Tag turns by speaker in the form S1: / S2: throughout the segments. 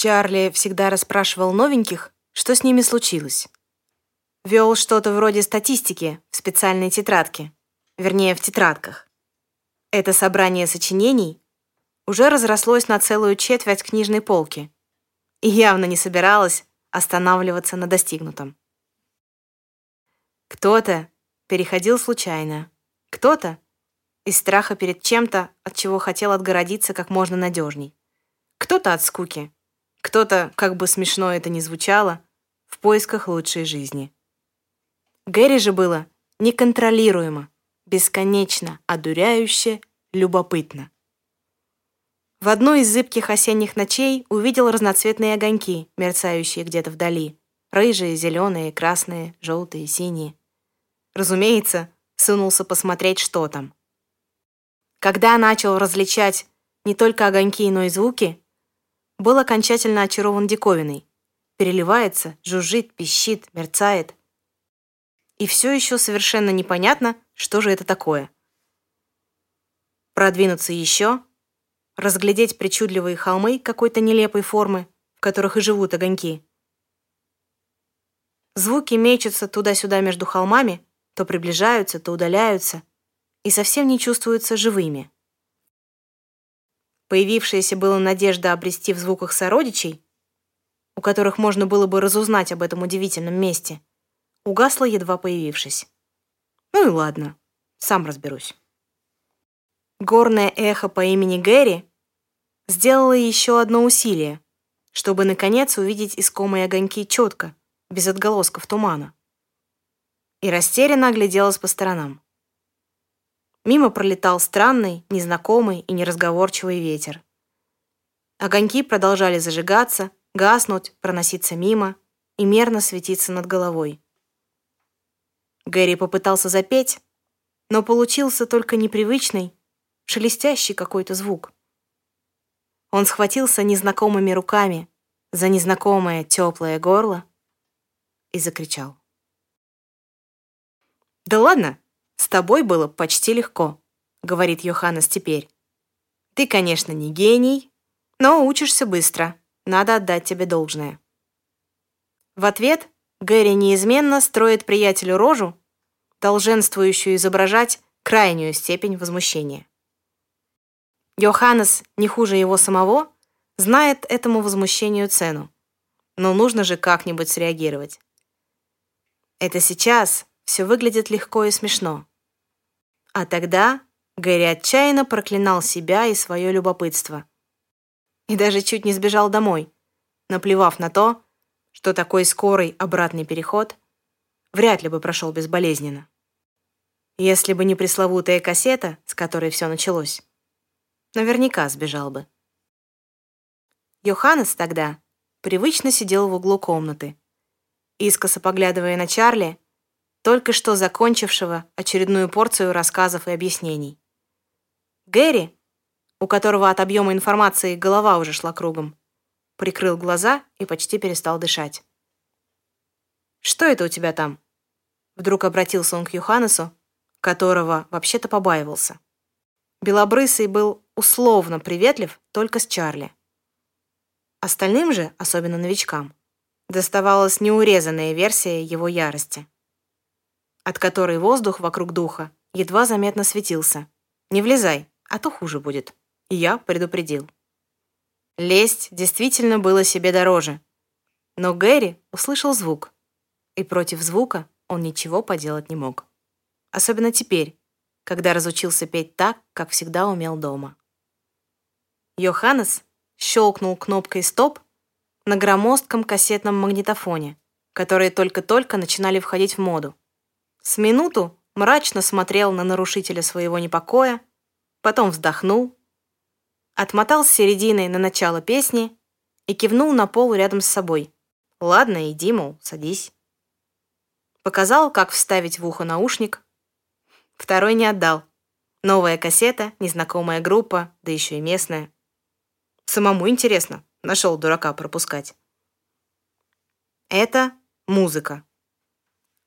S1: Чарли всегда расспрашивал новеньких, что с ними случилось. Вел что-то вроде статистики в специальной тетрадке, вернее, в тетрадках. Это собрание сочинений уже разрослось на целую четверть книжной полки и явно не собиралось останавливаться на достигнутом. Кто-то переходил случайно, кто-то из страха перед чем-то, от чего хотел отгородиться как можно надежней. Кто-то от скуки, кто-то, как бы смешно это ни звучало, в поисках лучшей жизни. Гэри же было неконтролируемо, бесконечно, одуряюще, любопытно. В одной из зыбких осенних ночей увидел разноцветные огоньки, мерцающие где-то вдали. Рыжие, зеленые, красные, желтые, синие. Разумеется, сунулся посмотреть, что там. Когда начал различать не только огоньки, но и звуки, был окончательно очарован диковиной. Переливается, жужжит, пищит, мерцает. И все еще совершенно непонятно, что же это такое. Продвинуться еще, разглядеть причудливые холмы какой-то нелепой формы, в которых и живут огоньки. Звуки мечутся туда-сюда между холмами, то приближаются, то удаляются, и совсем не чувствуются живыми. Появившаяся была надежда обрести в звуках сородичей, у которых можно было бы разузнать об этом удивительном месте, угасла, едва появившись. Ну и ладно, сам разберусь. Горное эхо по имени Гэри сделало еще одно усилие, чтобы, наконец, увидеть искомые огоньки четко, без отголосков тумана и растерянно огляделась по сторонам. Мимо пролетал странный, незнакомый и неразговорчивый ветер. Огоньки продолжали зажигаться, гаснуть, проноситься мимо и мерно светиться над головой. Гэри попытался запеть, но получился только непривычный, шелестящий какой-то звук. Он схватился незнакомыми руками за незнакомое теплое горло и закричал. «Да ладно, с тобой было почти легко», — говорит Йоханнес теперь. «Ты, конечно, не гений, но учишься быстро. Надо отдать тебе должное». В ответ Гэри неизменно строит приятелю рожу, долженствующую изображать крайнюю степень возмущения. Йоханнес, не хуже его самого, знает этому возмущению цену. Но нужно же как-нибудь среагировать. Это сейчас, все выглядит легко и смешно. А тогда Гэри отчаянно проклинал себя и свое любопытство. И даже чуть не сбежал домой, наплевав на то, что такой скорый обратный переход вряд ли бы прошел безболезненно. Если бы не пресловутая кассета, с которой все началось, наверняка сбежал бы. Йоханнес тогда привычно сидел в углу комнаты, искоса поглядывая на Чарли, только что закончившего очередную порцию рассказов и объяснений. Гэри, у которого от объема информации голова уже шла кругом, прикрыл глаза и почти перестал дышать. «Что это у тебя там?» Вдруг обратился он к Юханесу, которого вообще-то побаивался. Белобрысый был условно приветлив только с Чарли. Остальным же, особенно новичкам, доставалась неурезанная версия его ярости от которой воздух вокруг духа едва заметно светился. «Не влезай, а то хуже будет». И я предупредил. Лезть действительно было себе дороже. Но Гэри услышал звук, и против звука он ничего поделать не мог. Особенно теперь, когда разучился петь так, как всегда умел дома. Йоханнес щелкнул кнопкой «Стоп» на громоздком кассетном магнитофоне, которые только-только начинали входить в моду. С минуту мрачно смотрел на нарушителя своего непокоя, потом вздохнул, отмотал с середины на начало песни и кивнул на пол рядом с собой. «Ладно, иди, мол, садись». Показал, как вставить в ухо наушник. Второй не отдал. Новая кассета, незнакомая группа, да еще и местная. Самому интересно, нашел дурака пропускать. Это музыка.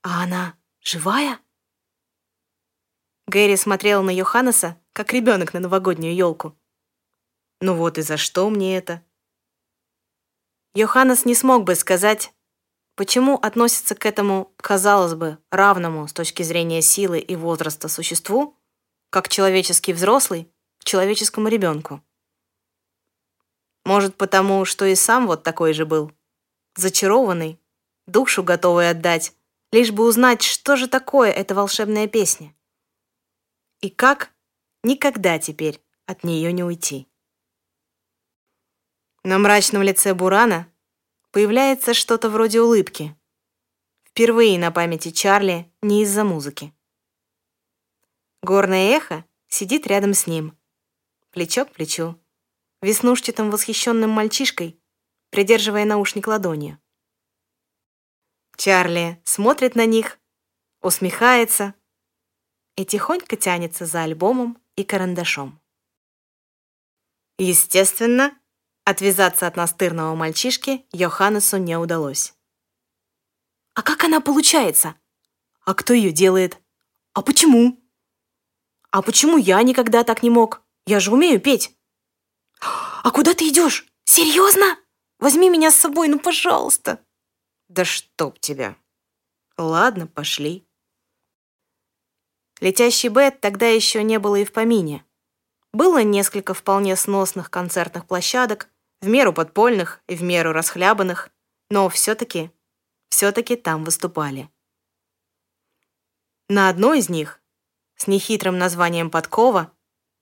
S1: А она Живая?» Гэри смотрел на Йоханнеса, как ребенок на новогоднюю елку. «Ну вот и за что мне это?» Йоханнес не смог бы сказать, почему относится к этому, казалось бы, равному с точки зрения силы и возраста существу, как человеческий взрослый к человеческому ребенку. Может, потому, что и сам вот такой же был. Зачарованный, душу готовый отдать, лишь бы узнать, что же такое эта волшебная песня. И как никогда теперь от нее не уйти. На мрачном лице Бурана появляется что-то вроде улыбки. Впервые на памяти Чарли не из-за музыки. Горное эхо сидит рядом с ним, плечо к плечу, веснушчатым восхищенным мальчишкой, придерживая наушник ладонью. Чарли смотрит на них, усмехается и тихонько тянется за альбомом и карандашом. Естественно, отвязаться от настырного мальчишки Йоханнесу не удалось. «А как она получается? А кто ее делает? А почему?» «А почему я никогда так не мог? Я же умею петь!» «А куда ты идешь? Серьезно? Возьми меня с собой, ну, пожалуйста!» «Да чтоб тебя!» «Ладно, пошли». Летящий Бет тогда еще не было и в помине. Было несколько вполне сносных концертных площадок, в меру подпольных и в меру расхлябанных, но все-таки, все-таки там выступали. На одной из них с нехитрым названием «Подкова»,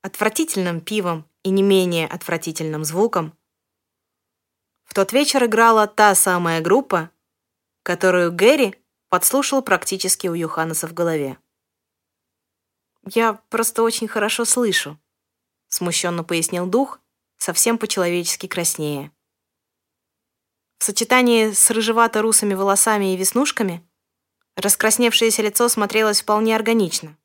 S1: отвратительным пивом и не менее отвратительным звуком, в тот вечер играла та самая группа, которую Гэри подслушал практически у Юханеса в голове. «Я просто очень хорошо слышу», — смущенно пояснил дух, совсем по-человечески краснее. В сочетании с рыжевато-русыми волосами и веснушками раскрасневшееся лицо смотрелось вполне органично.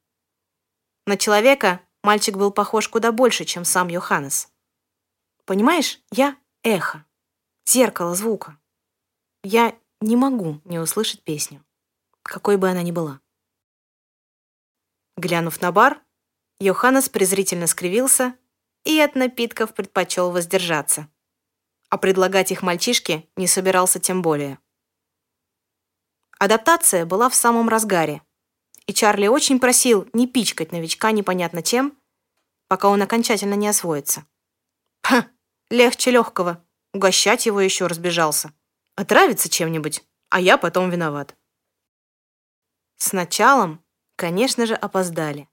S1: На человека мальчик был похож куда больше, чем сам Йоханнес. Понимаешь, я эхо, зеркало звука. Я не могу не услышать песню, какой бы она ни была. Глянув на бар, Йоханнес презрительно скривился и от напитков предпочел воздержаться. А предлагать их мальчишке не собирался тем более. Адаптация была в самом разгаре, и Чарли очень просил не пичкать новичка непонятно чем, пока он окончательно не освоится. Ха, легче легкого, угощать его еще разбежался. Отравится чем-нибудь, а я потом виноват. С началом, конечно же, опоздали.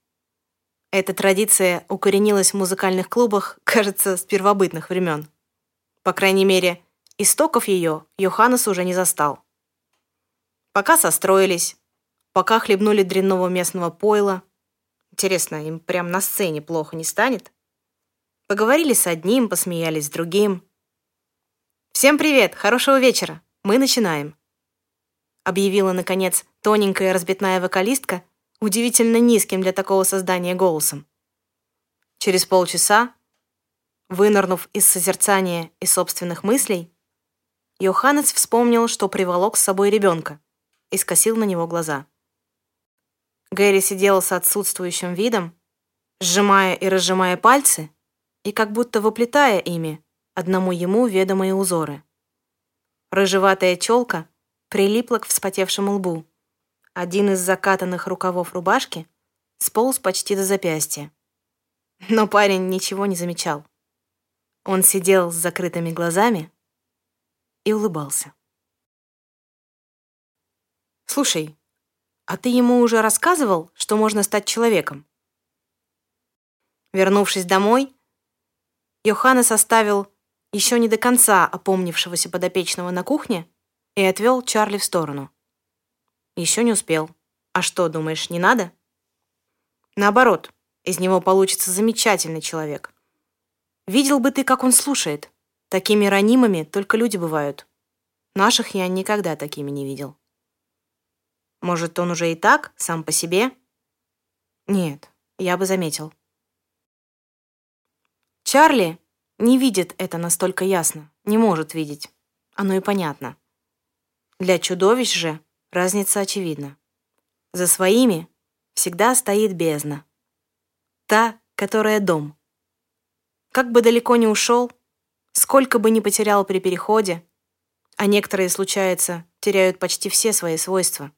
S1: Эта традиция укоренилась в музыкальных клубах, кажется, с первобытных времен. По крайней мере, истоков ее Йоханнес уже не застал. Пока состроились, Пока хлебнули дрянного местного пойла. Интересно, им прям на сцене плохо не станет? Поговорили с одним, посмеялись с другим. «Всем привет! Хорошего вечера! Мы начинаем!» Объявила, наконец, тоненькая разбитная вокалистка, удивительно низким для такого создания голосом. Через полчаса, вынырнув из созерцания и собственных мыслей, Йоханнес вспомнил, что приволок с собой ребенка и скосил на него глаза. Гэри сидела с отсутствующим видом, сжимая и разжимая пальцы и как будто воплетая ими одному ему ведомые узоры. Рыжеватая челка прилипла к вспотевшему лбу. Один из закатанных рукавов рубашки сполз почти до запястья. Но парень ничего не замечал. Он сидел с закрытыми глазами и улыбался. «Слушай, а ты ему уже рассказывал, что можно стать человеком? Вернувшись домой, Йоханнес оставил еще не до конца опомнившегося подопечного на кухне и отвел Чарли в сторону. Еще не успел. А что, думаешь, не надо? Наоборот, из него получится замечательный человек. Видел бы ты, как он слушает. Такими ранимыми только люди бывают. Наших я никогда такими не видел. Может, он уже и так, сам по себе? Нет, я бы заметил. Чарли не видит это настолько ясно, не может видеть. Оно и понятно. Для чудовищ же разница очевидна. За своими всегда стоит бездна. Та, которая дом. Как бы далеко ни ушел, сколько бы ни потерял при переходе, а некоторые, случается, теряют почти все свои свойства.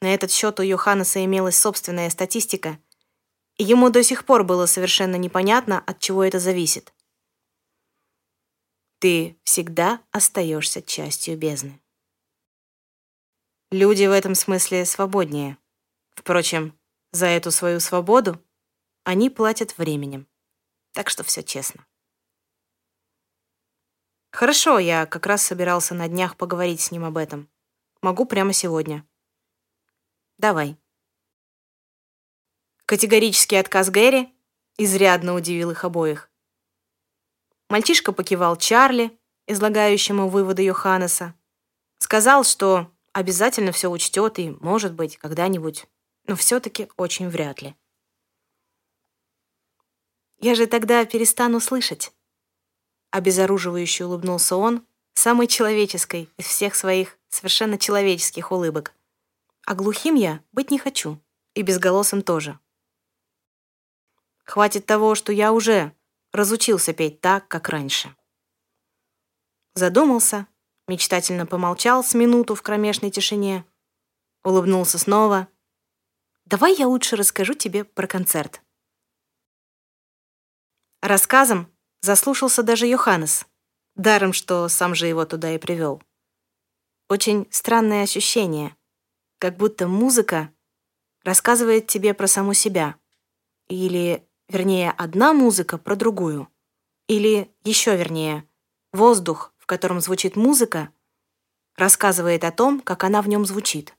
S1: На этот счет у Йоханнеса имелась собственная статистика, и ему до сих пор было совершенно непонятно, от чего это зависит. Ты всегда остаешься частью бездны. Люди в этом смысле свободнее. Впрочем, за эту свою свободу они платят временем. Так что все честно. Хорошо, я как раз собирался на днях поговорить с ним об этом. Могу прямо сегодня. Давай. Категорический отказ Гэри изрядно удивил их обоих. Мальчишка покивал Чарли, излагающему выводы Йоханнеса. Сказал, что обязательно все учтет и, может быть, когда-нибудь, но все-таки очень вряд ли. «Я же тогда перестану слышать», Обезоруживающе улыбнулся он, самой человеческой из всех своих совершенно человеческих улыбок. А глухим я быть не хочу, и безголосым тоже. Хватит того, что я уже разучился петь так, как раньше. Задумался, мечтательно помолчал с минуту в кромешной тишине, улыбнулся снова. «Давай я лучше расскажу тебе про концерт». Рассказом Заслушался даже Йоханнес, даром, что сам же его туда и привел. Очень странное ощущение, как будто музыка рассказывает тебе про саму себя. Или, вернее, одна музыка про другую. Или, еще вернее, воздух, в котором звучит музыка, рассказывает о том, как она в нем звучит.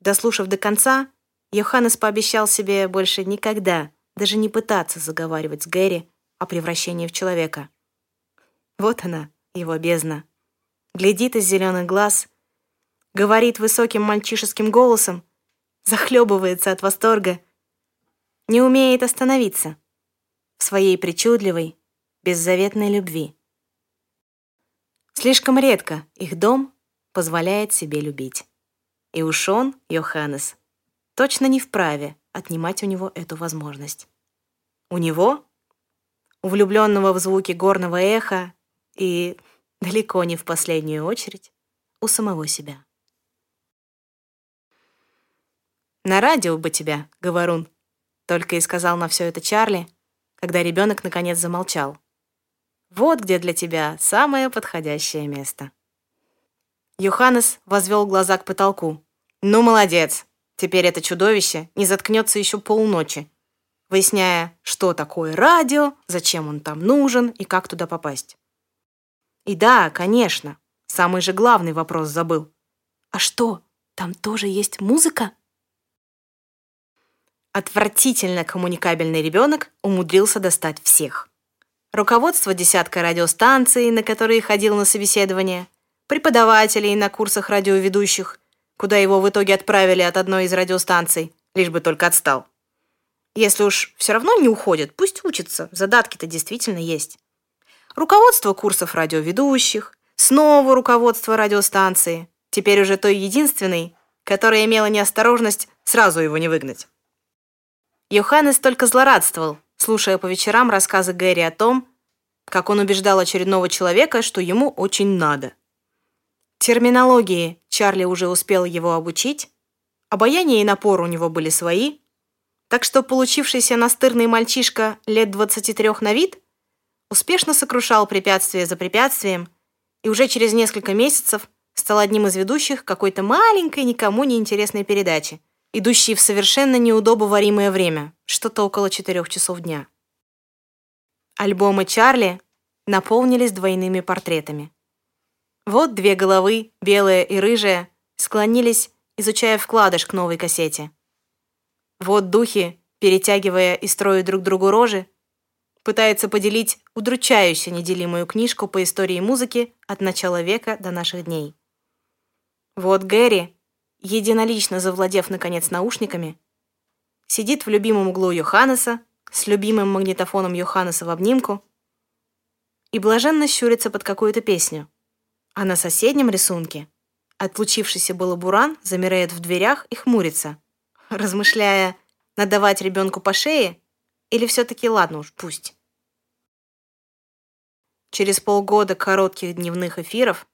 S1: Дослушав до конца, Йоханнес пообещал себе больше никогда даже не пытаться заговаривать с Гэри о превращении в человека. Вот она, его бездна. Глядит из зеленых глаз, говорит высоким мальчишеским голосом, захлебывается от восторга, не умеет остановиться в своей причудливой, беззаветной любви. Слишком редко их дом позволяет себе любить. И уж он, Йоханнес, точно не вправе отнимать у него эту возможность. У него, у влюбленного в звуки горного эха и, далеко не в последнюю очередь, у самого себя. «На радио бы тебя, говорун», — только и сказал на все это Чарли, когда ребенок наконец замолчал. «Вот где для тебя самое подходящее место». Йоханнес возвел глаза к потолку. «Ну, молодец! Теперь это чудовище не заткнется еще полночи, выясняя, что такое радио, зачем он там нужен и как туда попасть. И да, конечно, самый же главный вопрос забыл. А что, там тоже есть музыка? Отвратительно коммуникабельный ребенок умудрился достать всех. Руководство десятка радиостанций, на которые ходил на собеседование, преподавателей на курсах радиоведущих, куда его в итоге отправили от одной из радиостанций, лишь бы только отстал. Если уж все равно не уходит, пусть учится, задатки-то действительно есть. Руководство курсов радиоведущих, снова руководство радиостанции, теперь уже той единственной, которая имела неосторожность сразу его не выгнать. Йоханнес только злорадствовал, слушая по вечерам рассказы Гэри о том, как он убеждал очередного человека, что ему очень надо. Терминологии Чарли уже успел его обучить, обаяние и напор у него были свои, так что получившийся настырный мальчишка лет 23 на вид успешно сокрушал препятствие за препятствием и уже через несколько месяцев стал одним из ведущих какой-то маленькой, никому не интересной передачи, идущей в совершенно неудобоваримое время, что-то около четырех часов дня. Альбомы Чарли наполнились двойными портретами. Вот две головы, белая и рыжая, склонились, изучая вкладыш к новой кассете. Вот духи, перетягивая и строя друг другу рожи, пытаются поделить удручающе неделимую книжку по истории музыки от начала века до наших дней. Вот Гэри, единолично завладев, наконец, наушниками, сидит в любимом углу Йоханнеса с любимым магнитофоном Йоханнеса в обнимку и блаженно щурится под какую-то песню. А на соседнем рисунке отлучившийся было буран замирает в дверях и хмурится — размышляя, надавать ребенку по шее или все-таки ладно уж, пусть. через полгода коротких дневных эфиров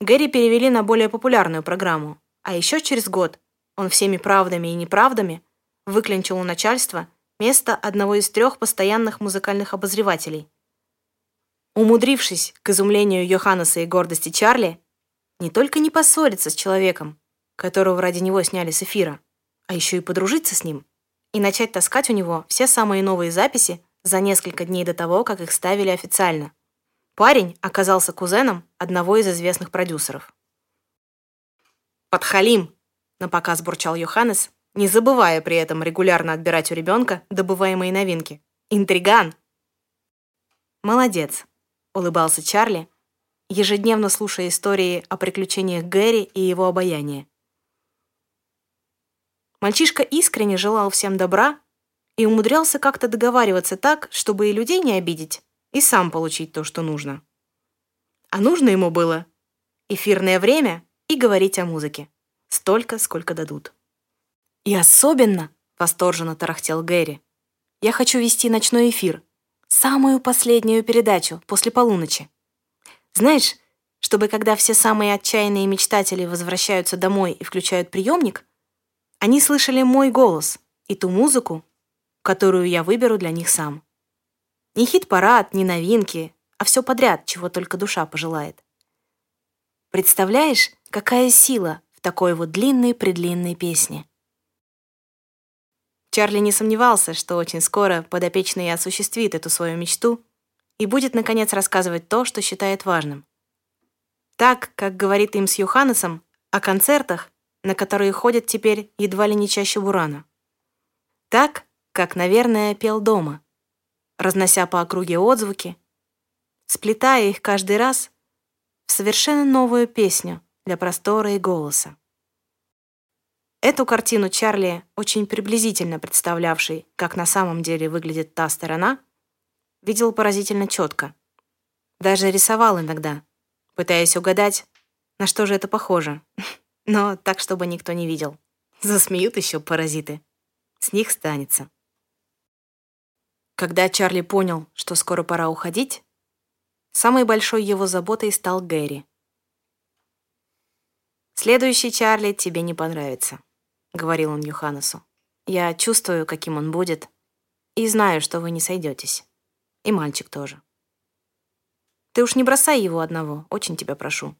S1: Гэри перевели на более популярную программу, а еще через год он всеми правдами и неправдами выклинчил у начальства место одного из трех постоянных музыкальных обозревателей. Умудрившись, к изумлению Йоханнеса и гордости Чарли, не только не поссориться с человеком, которого ради него сняли с эфира, а еще и подружиться с ним и начать таскать у него все самые новые записи за несколько дней до того, как их ставили официально. Парень оказался кузеном одного из известных продюсеров. «Подхалим!» — напоказ бурчал Йоханнес, не забывая при этом регулярно отбирать у ребенка добываемые новинки. «Интриган!» «Молодец!» — улыбался Чарли, ежедневно слушая истории о приключениях Гэри и его обаяния. Мальчишка искренне желал всем добра и умудрялся как-то договариваться так, чтобы и людей не обидеть, и сам получить то, что нужно. А нужно ему было эфирное время и говорить о музыке. Столько, сколько дадут. И особенно, восторженно тарахтел Гэри, я хочу вести ночной эфир, самую последнюю передачу после полуночи. Знаешь, чтобы когда все самые отчаянные мечтатели возвращаются домой и включают приемник, они слышали мой голос и ту музыку, которую я выберу для них сам. Не хит-парад, не новинки, а все подряд, чего только душа пожелает. Представляешь, какая сила в такой вот длинной-предлинной песне? Чарли не сомневался, что очень скоро подопечный осуществит эту свою мечту и будет, наконец, рассказывать то, что считает важным. Так, как говорит им с Йоханнесом, о концертах, на которые ходят теперь едва ли не чаще Бурана. Так, как, наверное, пел дома — разнося по округе отзвуки, сплетая их каждый раз в совершенно новую песню для простора и голоса. Эту картину Чарли, очень приблизительно представлявший, как на самом деле выглядит та сторона, видел поразительно четко. Даже рисовал иногда, пытаясь угадать, на что же это похоже, но так, чтобы никто не видел. Засмеют еще паразиты. С них станется. Когда Чарли понял, что скоро пора уходить, самой большой его заботой стал Гэри. «Следующий Чарли тебе не понравится», — говорил он Юханесу. «Я чувствую, каким он будет, и знаю, что вы не сойдетесь. И мальчик тоже. Ты уж не бросай его одного, очень тебя прошу.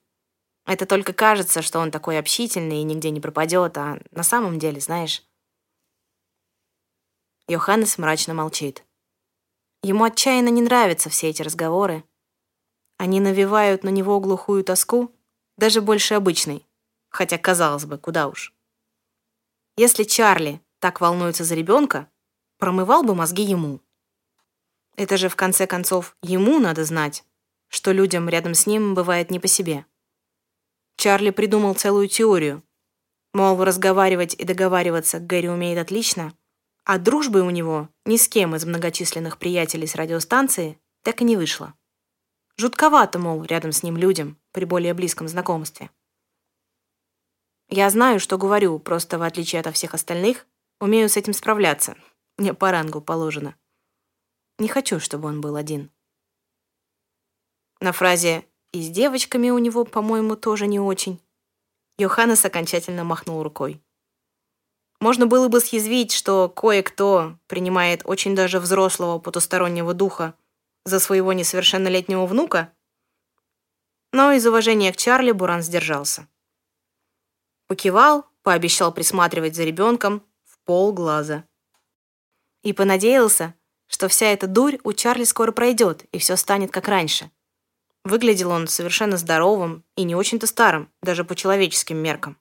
S1: Это только кажется, что он такой общительный и нигде не пропадет, а на самом деле, знаешь...» Йоханнес мрачно молчит. Ему отчаянно не нравятся все эти разговоры. Они навевают на него глухую тоску, даже больше обычной, хотя, казалось бы, куда уж. Если Чарли так волнуется за ребенка, промывал бы мозги ему. Это же, в конце концов, ему надо знать, что людям рядом с ним бывает не по себе. Чарли придумал целую теорию. Мол, разговаривать и договариваться Гэри умеет отлично — а дружбы у него ни с кем из многочисленных приятелей с радиостанции так и не вышло. Жутковато, мол, рядом с ним людям при более близком знакомстве. Я знаю, что говорю, просто в отличие от всех остальных, умею с этим справляться. Мне по рангу положено. Не хочу, чтобы он был один. На фразе «и с девочками у него, по-моему, тоже не очень» Йоханнес окончательно махнул рукой. Можно было бы съязвить, что кое-кто принимает очень даже взрослого потустороннего духа за своего несовершеннолетнего внука, но из уважения к Чарли Буран сдержался. Покивал, пообещал присматривать за ребенком в полглаза. И понадеялся, что вся эта дурь у Чарли скоро пройдет, и все станет как раньше. Выглядел он совершенно здоровым и не очень-то старым, даже по человеческим меркам.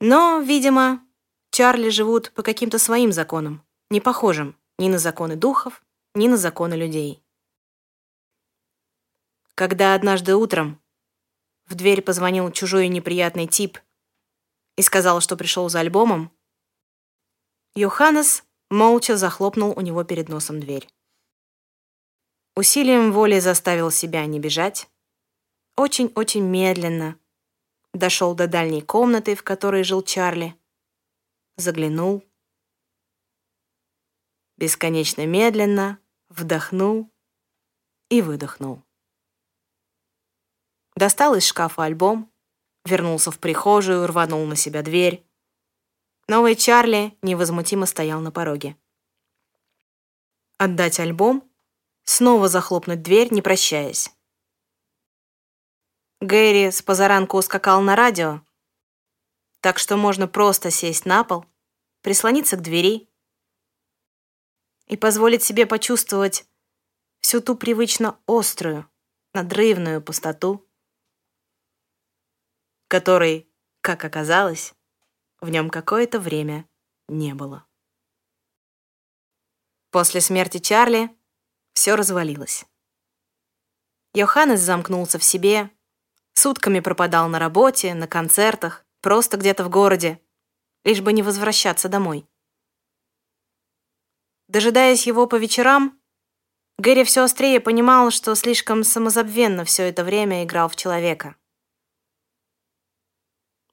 S1: Но, видимо, Чарли живут по каким-то своим законам, не похожим ни на законы духов, ни на законы людей. Когда однажды утром в дверь позвонил чужой неприятный тип и сказал, что пришел за альбомом, Йоханнес молча захлопнул у него перед носом дверь. Усилием воли заставил себя не бежать, очень-очень медленно дошел до дальней комнаты, в которой жил Чарли, заглянул, бесконечно медленно вдохнул и выдохнул. Достал из шкафа альбом, вернулся в прихожую, рванул на себя дверь. Новый Чарли невозмутимо стоял на пороге. Отдать альбом, снова захлопнуть дверь, не прощаясь. Гэри с позаранку ускакал на радио, так что можно просто сесть на пол, прислониться к двери и позволить себе почувствовать всю ту привычно острую, надрывную пустоту, которой, как оказалось, в нем какое-то время не было. После смерти Чарли все развалилось. Йоханнес замкнулся в себе, сутками пропадал на работе, на концертах, просто где-то в городе, лишь бы не возвращаться домой. Дожидаясь его по вечерам, Гэри все острее понимал, что слишком самозабвенно все это время играл в человека.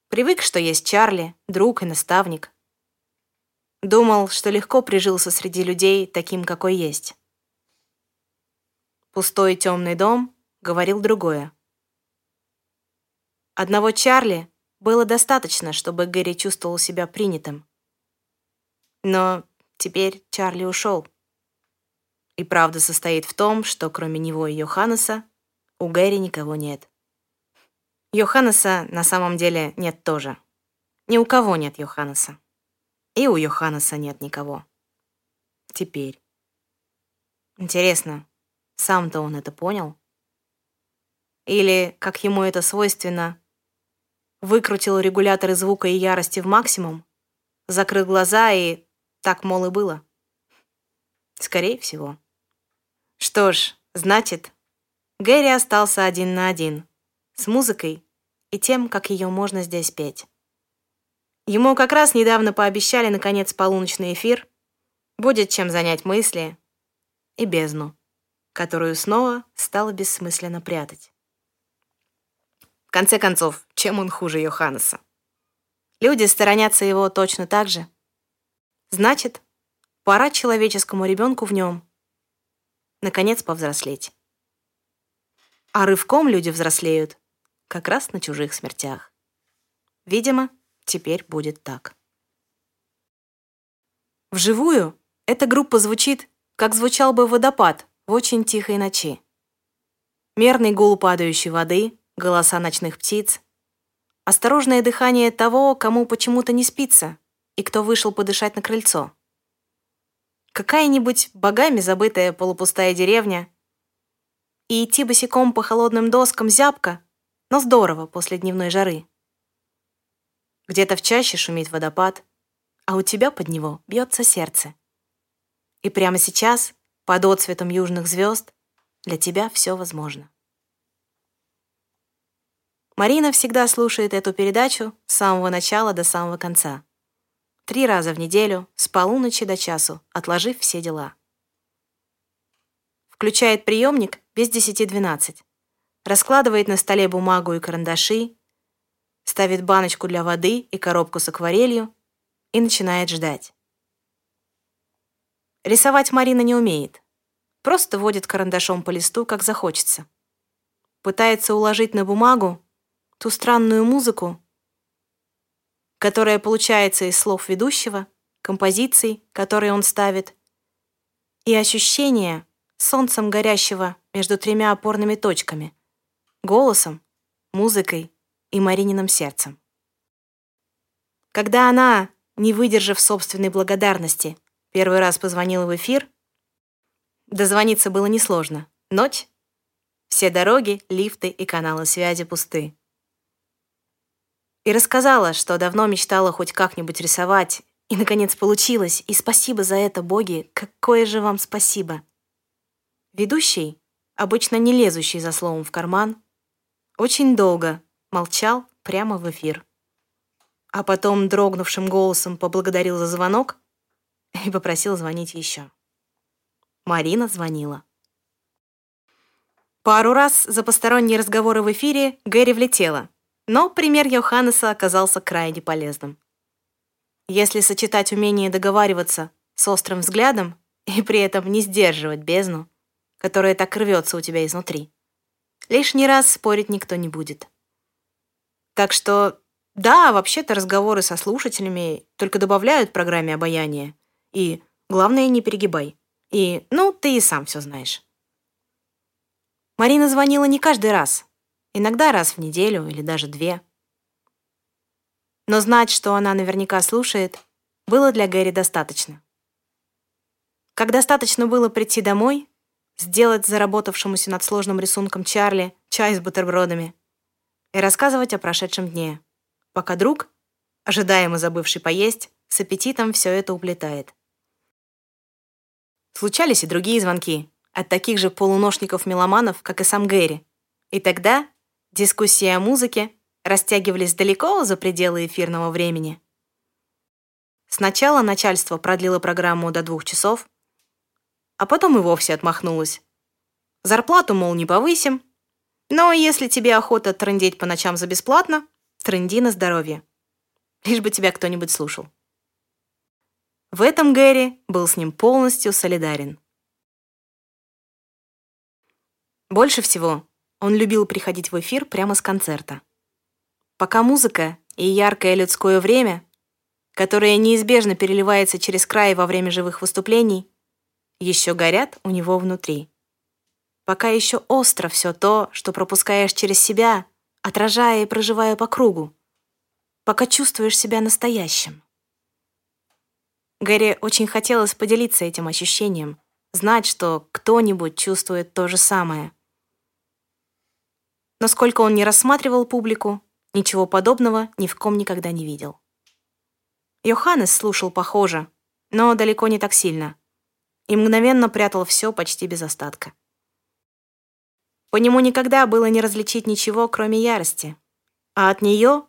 S1: Привык, что есть Чарли, друг и наставник. Думал, что легко прижился среди людей таким, какой есть. Пустой темный дом говорил другое. Одного Чарли было достаточно, чтобы Гэри чувствовал себя принятым. Но теперь Чарли ушел. И правда состоит в том, что кроме него и Йоханнеса у Гэри никого нет. Йоханнеса на самом деле нет тоже. Ни у кого нет Йоханнеса. И у Йоханнеса нет никого. Теперь. Интересно, сам-то он это понял? Или, как ему это свойственно, выкрутил регуляторы звука и ярости в максимум, закрыл глаза и так, мол, и было. Скорее всего. Что ж, значит, Гэри остался один на один с музыкой и тем, как ее можно здесь петь. Ему как раз недавно пообещали, наконец, полуночный эфир, будет чем занять мысли и бездну, которую снова стало бессмысленно прятать. В конце концов, чем он хуже Йоханнеса? Люди сторонятся его точно так же. Значит, пора человеческому ребенку в нем наконец повзрослеть. А рывком люди взрослеют как раз на чужих смертях. Видимо, теперь будет так. Вживую эта группа звучит, как звучал бы водопад в очень тихой ночи. Мерный гул падающей воды, голоса ночных птиц, осторожное дыхание того, кому почему-то не спится, и кто вышел подышать на крыльцо. Какая-нибудь богами забытая полупустая деревня. И идти босиком по холодным доскам зябко, но здорово после дневной жары. Где-то в чаще шумит водопад, а у тебя под него бьется сердце. И прямо сейчас, под отцветом южных звезд, для тебя все возможно. Марина всегда слушает эту передачу с самого начала до самого конца. Три раза в неделю, с полуночи до часу, отложив все дела. Включает приемник без десяти двенадцать, Раскладывает на столе бумагу и карандаши, ставит баночку для воды и коробку с акварелью и начинает ждать. Рисовать Марина не умеет. Просто водит карандашом по листу, как захочется. Пытается уложить на бумагу ту странную музыку, которая получается из слов ведущего, композиций, которые он ставит, и ощущения солнцем горящего между тремя опорными точками, голосом, музыкой и Марининым сердцем. Когда она, не выдержав собственной благодарности, первый раз позвонила в эфир, дозвониться было несложно. Ночь, все дороги, лифты и каналы связи пусты и рассказала, что давно мечтала хоть как-нибудь рисовать, и, наконец, получилось, и спасибо за это, боги, какое же вам спасибо. Ведущий, обычно не лезущий за словом в карман, очень долго молчал прямо в эфир. А потом дрогнувшим голосом поблагодарил за звонок и попросил звонить еще. Марина звонила. Пару раз за посторонние разговоры в эфире Гэри влетела — но пример Йоханнеса оказался крайне полезным. Если сочетать умение договариваться с острым взглядом и при этом не сдерживать бездну, которое так рвется у тебя изнутри. Лишний раз спорить никто не будет. Так что, да, вообще-то разговоры со слушателями только добавляют программе обаяние. И главное, не перегибай. И, ну, ты и сам все знаешь. Марина звонила не каждый раз. Иногда раз в неделю или даже две. Но знать, что она наверняка слушает, было для Гэри достаточно. Как достаточно было прийти домой, сделать заработавшемуся над сложным рисунком Чарли чай с бутербродами и рассказывать о прошедшем дне, пока друг, ожидаемо забывший поесть, с аппетитом все это уплетает. Случались и другие звонки от таких же полуношников-меломанов, как и сам Гэри. И тогда дискуссии о музыке растягивались далеко за пределы эфирного времени. Сначала начальство продлило программу до двух часов, а потом и вовсе отмахнулось. Зарплату, мол, не повысим, но если тебе охота трындеть по ночам за бесплатно, трынди на здоровье. Лишь бы тебя кто-нибудь слушал. В этом Гэри был с ним полностью солидарен. Больше всего он любил приходить в эфир прямо с концерта. Пока музыка и яркое людское время, которое неизбежно переливается через край во время живых выступлений, еще горят у него внутри. Пока еще остро все то, что пропускаешь через себя, отражая и проживая по кругу. Пока чувствуешь себя настоящим. Гэри очень хотелось поделиться этим ощущением, знать, что кто-нибудь чувствует то же самое. Но сколько он не рассматривал публику, ничего подобного ни в ком никогда не видел. Йоханнес слушал похоже, но далеко не так сильно — и мгновенно прятал все почти без остатка. По нему никогда было не различить ничего, кроме ярости. А от нее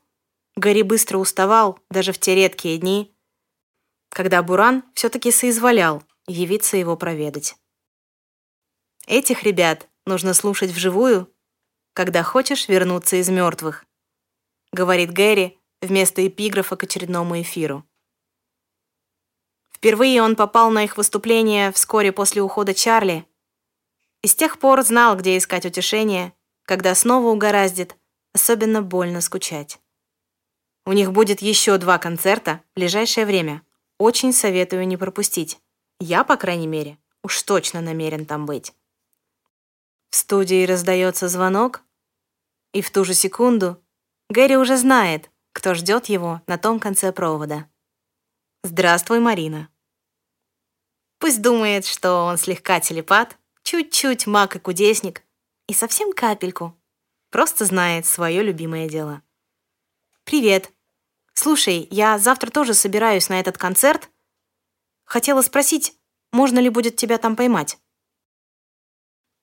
S1: Гарри быстро уставал даже в те редкие дни, когда Буран все-таки соизволял явиться его проведать. Этих ребят нужно слушать вживую, когда хочешь вернуться из мертвых, говорит Гэри вместо эпиграфа к очередному эфиру. Впервые он попал на их выступление вскоре после ухода Чарли. И с тех пор знал, где искать утешение, когда снова угораздит, особенно больно скучать. У них будет еще два концерта в ближайшее время. Очень советую не пропустить. Я, по крайней мере, уж точно намерен там быть. В студии раздается звонок, и в ту же секунду Гэри уже знает, кто ждет его на том конце провода. «Здравствуй, Марина». Пусть думает, что он слегка телепат, чуть-чуть маг и кудесник, и совсем капельку. Просто знает свое любимое дело. «Привет. Слушай, я завтра тоже собираюсь на этот концерт. Хотела спросить, можно ли будет тебя там поймать?»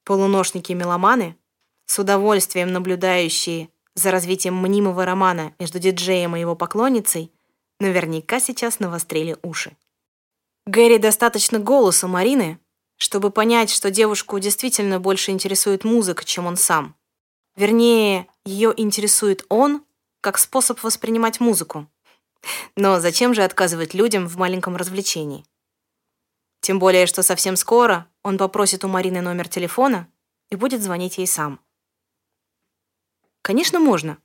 S1: Полуношники-меломаны, с удовольствием наблюдающие за развитием мнимого романа между диджеем и его поклонницей, наверняка сейчас навострили уши. Гэри достаточно голоса Марины, чтобы понять, что девушку действительно больше интересует музыка, чем он сам. Вернее, ее интересует он как способ воспринимать музыку. Но зачем же отказывать людям в маленьком развлечении? Тем более, что совсем скоро он попросит у Марины номер телефона и будет звонить ей сам. Конечно, можно.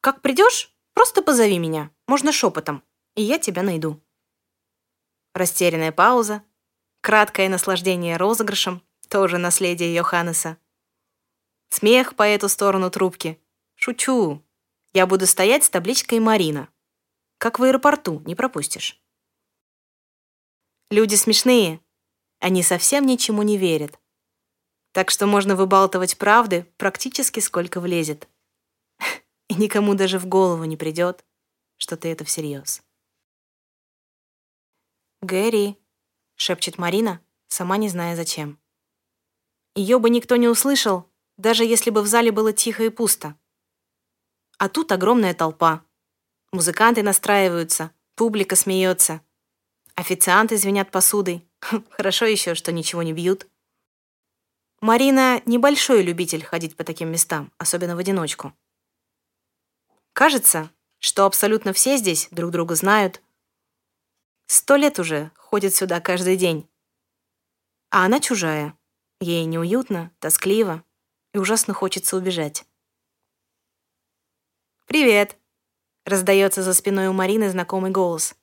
S1: Как придешь, просто позови меня, можно шепотом и я тебя найду. Растерянная пауза, краткое наслаждение розыгрышем, тоже наследие Йоханнеса. Смех по эту сторону трубки. Шучу. Я буду стоять с табличкой «Марина». Как в аэропорту, не пропустишь. Люди смешные. Они совсем ничему не верят. Так что можно выбалтывать правды практически сколько влезет. И никому даже в голову не придет, что ты это всерьез. «Гэри», — шепчет Марина, сама не зная зачем. Ее бы никто не услышал, даже если бы в зале было тихо и пусто. А тут огромная толпа. Музыканты настраиваются, публика смеется. Официанты звенят посудой. Хорошо еще, что ничего не бьют. Марина небольшой любитель ходить по таким местам, особенно в одиночку. Кажется, что абсолютно все здесь друг друга знают, Сто лет уже ходит сюда каждый день. А она чужая. Ей неуютно, тоскливо и ужасно хочется убежать. «Привет!» — раздается за спиной у Марины знакомый голос.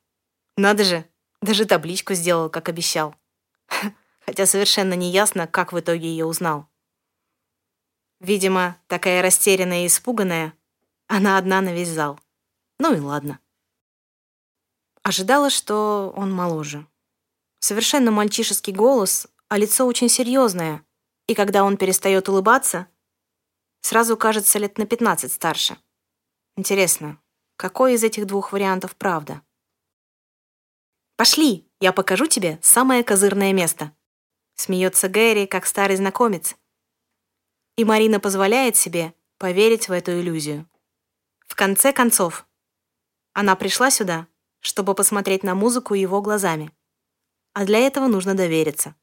S1: «Надо же, даже табличку сделал, как обещал. Хотя совершенно не ясно, как в итоге ее узнал. Видимо, такая растерянная и испуганная, она одна на весь зал. Ну и ладно. Ожидала, что он моложе. Совершенно мальчишеский голос, а лицо очень серьезное, и когда он перестает улыбаться, сразу кажется лет на 15 старше. Интересно, какой из этих двух вариантов правда? «Пошли, я покажу тебе самое козырное место», смеется Гэри, как старый знакомец. И Марина позволяет себе поверить в эту иллюзию. В конце концов, она пришла сюда, чтобы посмотреть на музыку его глазами. А для этого нужно довериться.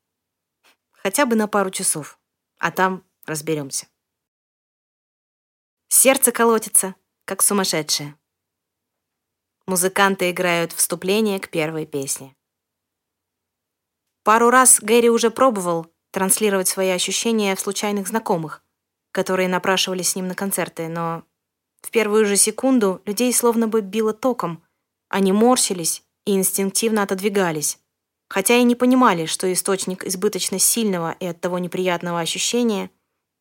S1: Хотя бы на пару часов. А там разберемся. Сердце колотится, как сумасшедшее. Музыканты играют вступление к первой песне. Пару раз Гэри уже пробовал транслировать свои ощущения в случайных знакомых, которые напрашивались с ним на концерты, но в первую же секунду людей словно бы било током. Они морщились и инстинктивно отодвигались, хотя и не понимали, что источник избыточно сильного и оттого неприятного ощущения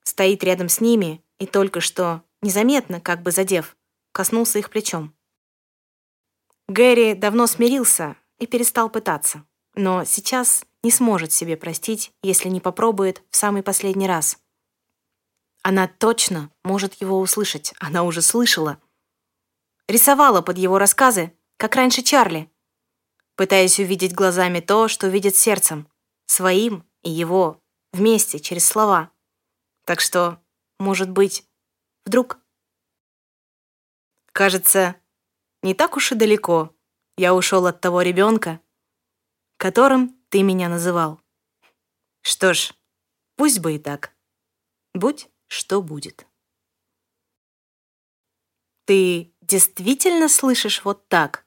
S1: стоит рядом с ними и только что, незаметно, как бы задев, коснулся их плечом. Гэри давно смирился и перестал пытаться, но сейчас не сможет себе простить, если не попробует в самый последний раз. Она точно может его услышать. Она уже слышала. Рисовала под его рассказы, как раньше Чарли, пытаясь увидеть глазами то, что видит сердцем, своим и его, вместе, через слова. Так что, может быть, вдруг... Кажется, не так уж и далеко я ушел от того ребенка, которым ты меня называл. Что ж, пусть бы и так. Будь что будет. «Ты действительно слышишь вот так?»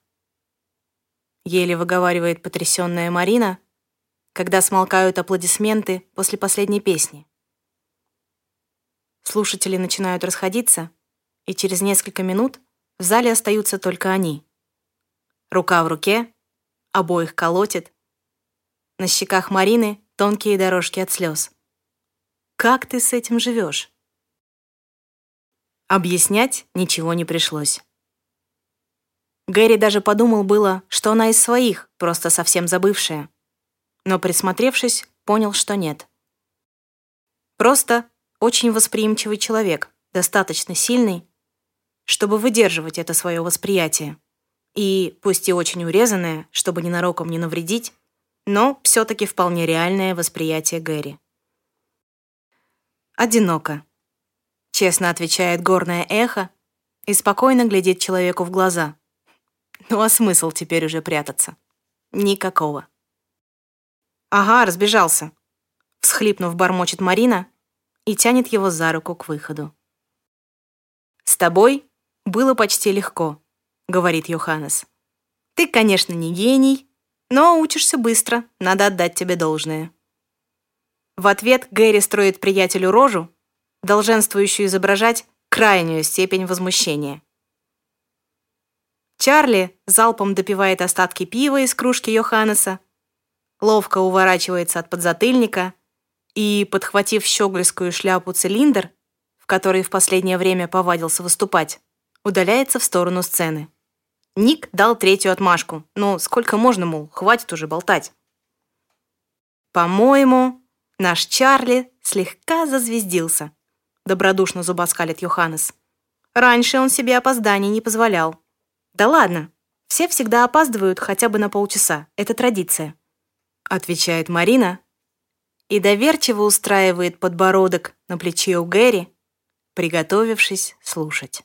S1: Еле выговаривает потрясённая Марина, когда смолкают аплодисменты после последней песни. Слушатели начинают расходиться, и через несколько минут в зале остаются только они. Рука в руке, обоих колотит. На щеках Марины тонкие дорожки от слез. Как ты с этим живешь? Объяснять ничего не пришлось. Гэри даже подумал было, что она из своих, просто совсем забывшая. Но присмотревшись, понял, что нет. Просто очень восприимчивый человек, достаточно сильный, чтобы выдерживать это свое восприятие. И, пусть и очень урезанное, чтобы ненароком не навредить, но все-таки вполне реальное восприятие Гэри. «Одиноко», — честно отвечает горное эхо и спокойно глядит человеку в глаза. Ну а смысл теперь уже прятаться? Никакого. «Ага, разбежался», — всхлипнув, бормочет Марина и тянет его за руку к выходу. «С тобой было почти легко», — говорит Йоханнес. «Ты, конечно, не гений, но учишься быстро, надо отдать тебе должное». В ответ Гэри строит приятелю рожу, долженствующую изображать крайнюю степень возмущения. Чарли залпом допивает остатки пива из кружки Йоханнеса, ловко уворачивается от подзатыльника и, подхватив щегольскую шляпу-цилиндр, в которой в последнее время повадился выступать, удаляется в сторону сцены. Ник дал третью отмашку. Ну, сколько можно, мол, хватит уже болтать. По-моему, Наш Чарли слегка зазвездился, добродушно зубоскалит Йоханнес. Раньше он себе опозданий не позволял. Да ладно, все всегда опаздывают хотя бы на полчаса. Это традиция. Отвечает Марина и доверчиво устраивает подбородок на плече у Гэри, приготовившись слушать.